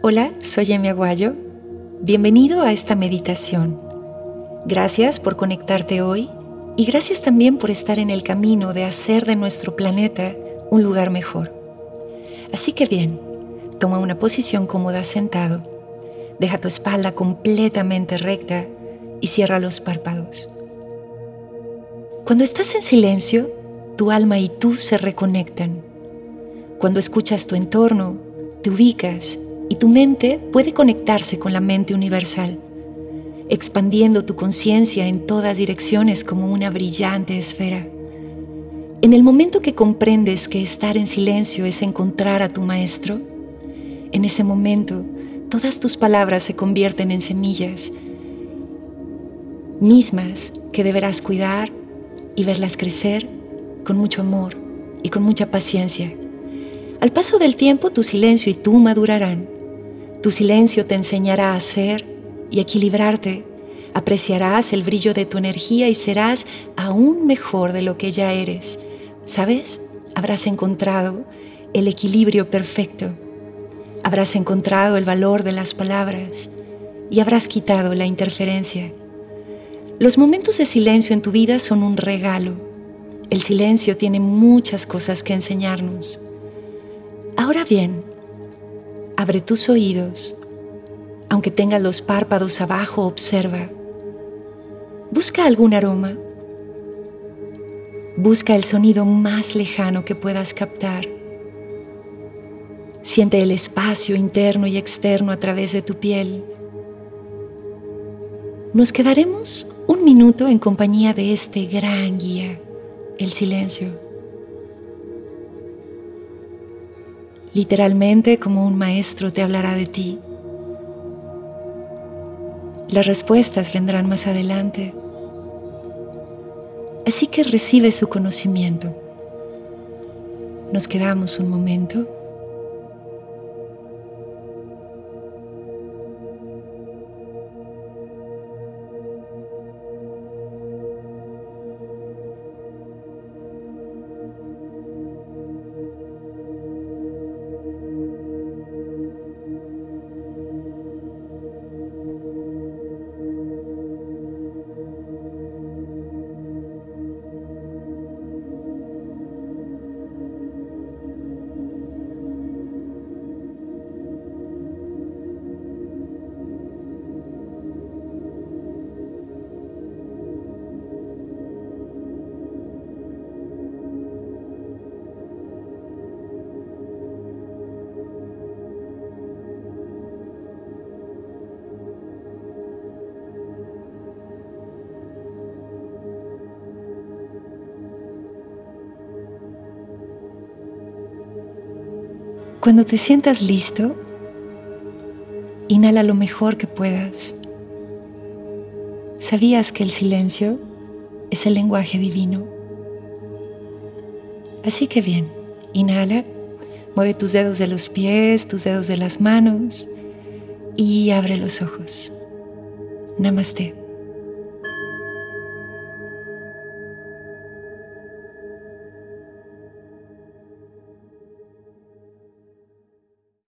Hola, soy Emi Aguayo. Bienvenido a esta meditación. Gracias por conectarte hoy y gracias también por estar en el camino de hacer de nuestro planeta un lugar mejor. Así que bien, toma una posición cómoda sentado, deja tu espalda completamente recta y cierra los párpados. Cuando estás en silencio, tu alma y tú se reconectan. Cuando escuchas tu entorno, te ubicas y tu mente puede conectarse con la mente universal, expandiendo tu conciencia en todas direcciones como una brillante esfera. En el momento que comprendes que estar en silencio es encontrar a tu maestro, en ese momento todas tus palabras se convierten en semillas mismas que deberás cuidar y verlas crecer con mucho amor y con mucha paciencia. Al paso del tiempo tu silencio y tú madurarán tu silencio te enseñará a ser y equilibrarte. Apreciarás el brillo de tu energía y serás aún mejor de lo que ya eres. ¿Sabes? Habrás encontrado el equilibrio perfecto. Habrás encontrado el valor de las palabras y habrás quitado la interferencia. Los momentos de silencio en tu vida son un regalo. El silencio tiene muchas cosas que enseñarnos. Ahora bien, Abre tus oídos. Aunque tengas los párpados abajo, observa. Busca algún aroma. Busca el sonido más lejano que puedas captar. Siente el espacio interno y externo a través de tu piel. Nos quedaremos un minuto en compañía de este gran guía, el silencio. Literalmente como un maestro te hablará de ti. Las respuestas vendrán más adelante. Así que recibe su conocimiento. Nos quedamos un momento Cuando te sientas listo, inhala lo mejor que puedas. ¿Sabías que el silencio es el lenguaje divino? Así que bien, inhala, mueve tus dedos de los pies, tus dedos de las manos y abre los ojos. Namaste.